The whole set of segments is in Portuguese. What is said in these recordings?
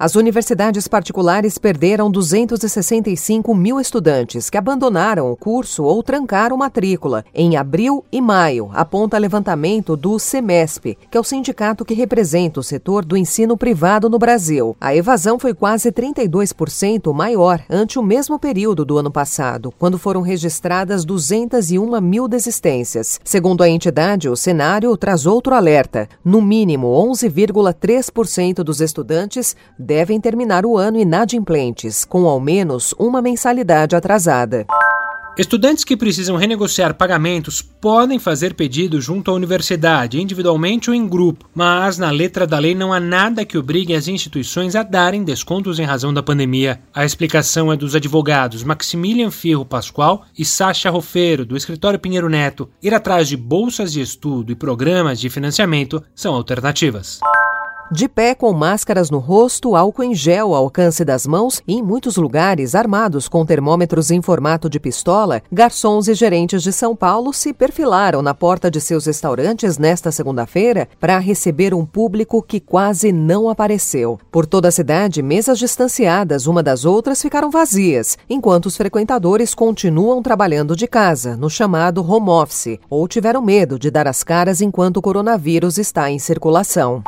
As universidades particulares perderam 265 mil estudantes que abandonaram o curso ou trancaram matrícula em abril e maio, aponta levantamento do SEMESP, que é o sindicato que representa o setor do ensino privado no Brasil. A evasão foi quase 32% maior ante o mesmo período do ano passado, quando foram registradas 201 mil desistências. Segundo a entidade, o cenário traz outro alerta: no mínimo 11,3% dos estudantes devem terminar o ano inadimplentes, com ao menos uma mensalidade atrasada. Estudantes que precisam renegociar pagamentos podem fazer pedido junto à universidade, individualmente ou em grupo, mas na letra da lei não há nada que obrigue as instituições a darem descontos em razão da pandemia. A explicação é dos advogados Maximilian Firro Pascoal e Sasha Rofeiro, do escritório Pinheiro Neto. Ir atrás de bolsas de estudo e programas de financiamento são alternativas. De pé, com máscaras no rosto, álcool em gel ao alcance das mãos e, em muitos lugares, armados com termômetros em formato de pistola, garçons e gerentes de São Paulo se perfilaram na porta de seus restaurantes nesta segunda-feira para receber um público que quase não apareceu. Por toda a cidade, mesas distanciadas uma das outras ficaram vazias, enquanto os frequentadores continuam trabalhando de casa, no chamado home office, ou tiveram medo de dar as caras enquanto o coronavírus está em circulação.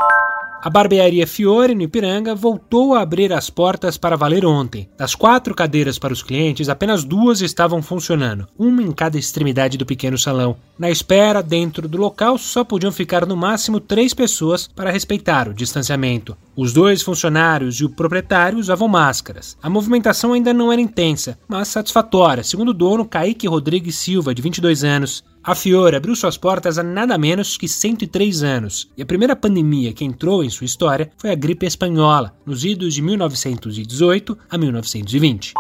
A barbearia Fiore, no Ipiranga, voltou a abrir as portas para valer ontem. Das quatro cadeiras para os clientes, apenas duas estavam funcionando, uma em cada extremidade do pequeno salão. Na espera, dentro do local, só podiam ficar no máximo três pessoas para respeitar o distanciamento. Os dois funcionários e o proprietário usavam máscaras. A movimentação ainda não era intensa, mas satisfatória, segundo o dono Kaique Rodrigues Silva, de 22 anos. A Fiore abriu suas portas há nada menos que 103 anos, e a primeira pandemia que entrou em sua história foi a gripe espanhola, nos idos de 1918 a 1920.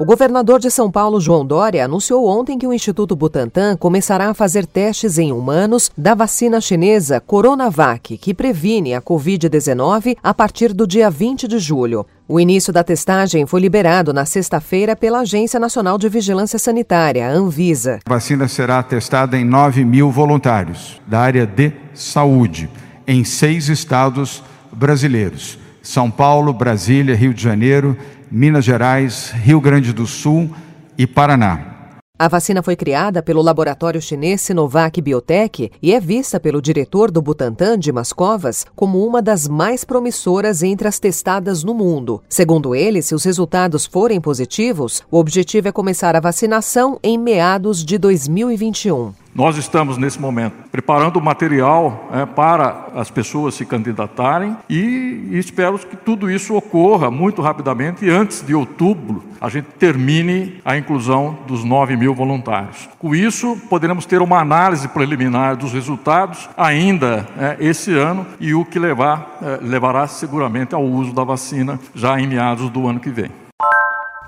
O governador de São Paulo, João Dória, anunciou ontem que o Instituto Butantan começará a fazer testes em humanos da vacina chinesa Coronavac, que previne a Covid-19 a partir do dia 20 de julho. O início da testagem foi liberado na sexta-feira pela Agência Nacional de Vigilância Sanitária, Anvisa. A vacina será testada em 9 mil voluntários da área de saúde, em seis estados brasileiros: São Paulo, Brasília, Rio de Janeiro Minas Gerais, Rio Grande do Sul e Paraná. A vacina foi criada pelo laboratório chinês Sinovac Biotech e é vista pelo diretor do Butantan, Dimas Covas, como uma das mais promissoras entre as testadas no mundo. Segundo ele, se os resultados forem positivos, o objetivo é começar a vacinação em meados de 2021. Nós estamos, nesse momento, preparando o material é, para as pessoas se candidatarem e, e espero que tudo isso ocorra muito rapidamente e antes de outubro a gente termine a inclusão dos 9 mil voluntários. Com isso, poderemos ter uma análise preliminar dos resultados ainda é, esse ano e o que levar, é, levará seguramente ao uso da vacina já em meados do ano que vem.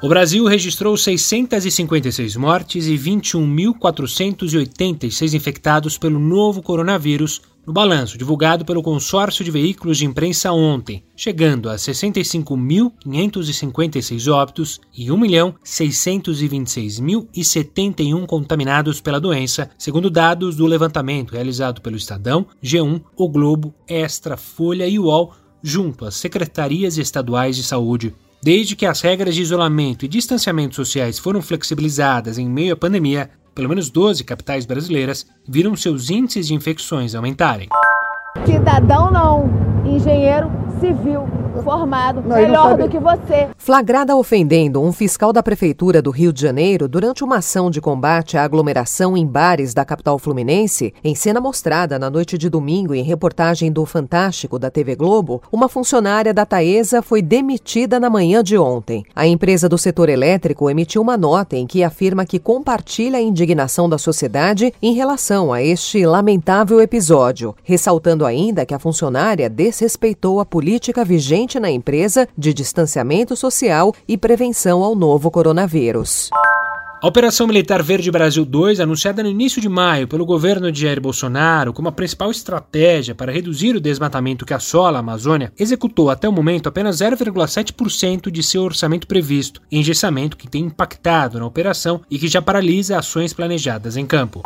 O Brasil registrou 656 mortes e 21.486 infectados pelo novo coronavírus no balanço divulgado pelo consórcio de veículos de imprensa ontem, chegando a 65.556 óbitos e 1.626.071 contaminados pela doença, segundo dados do levantamento realizado pelo Estadão, G1, O Globo, Extra, Folha e UOL, junto às secretarias estaduais de saúde. Desde que as regras de isolamento e distanciamento sociais foram flexibilizadas em meio à pandemia, pelo menos 12 capitais brasileiras viram seus índices de infecções aumentarem. Cidadão não, engenheiro civil formado, não, melhor do que você. Flagrada ofendendo um fiscal da Prefeitura do Rio de Janeiro durante uma ação de combate à aglomeração em bares da capital fluminense, em cena mostrada na noite de domingo em reportagem do Fantástico da TV Globo, uma funcionária da Taesa foi demitida na manhã de ontem. A empresa do setor elétrico emitiu uma nota em que afirma que compartilha a indignação da sociedade em relação a este lamentável episódio, ressaltando ainda que a funcionária desrespeitou a política vigente na empresa de distanciamento social e prevenção ao novo coronavírus. A Operação Militar Verde Brasil 2, anunciada no início de maio pelo governo de Jair Bolsonaro como a principal estratégia para reduzir o desmatamento que assola a Amazônia, executou até o momento apenas 0,7% de seu orçamento previsto, engessamento que tem impactado na operação e que já paralisa ações planejadas em campo.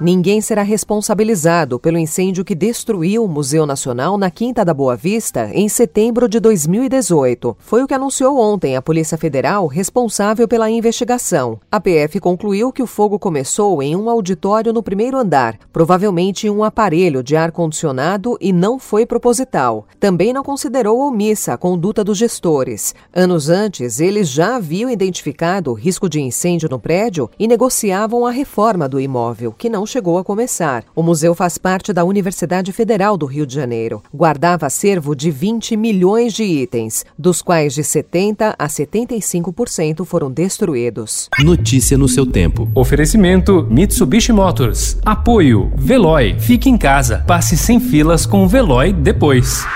Ninguém será responsabilizado pelo incêndio que destruiu o Museu Nacional na Quinta da Boa Vista em setembro de 2018. Foi o que anunciou ontem a Polícia Federal responsável pela investigação. A PF concluiu que o fogo começou em um auditório no primeiro andar, provavelmente em um aparelho de ar-condicionado e não foi proposital. Também não considerou omissa a conduta dos gestores. Anos antes, eles já haviam identificado o risco de incêndio no prédio e negociavam a reforma do imóvel, que não não chegou a começar. O museu faz parte da Universidade Federal do Rio de Janeiro. Guardava acervo de 20 milhões de itens, dos quais de 70 a 75% foram destruídos. Notícia no seu tempo. Oferecimento Mitsubishi Motors. Apoio Veloy. Fique em casa. Passe sem filas com o Veloy depois.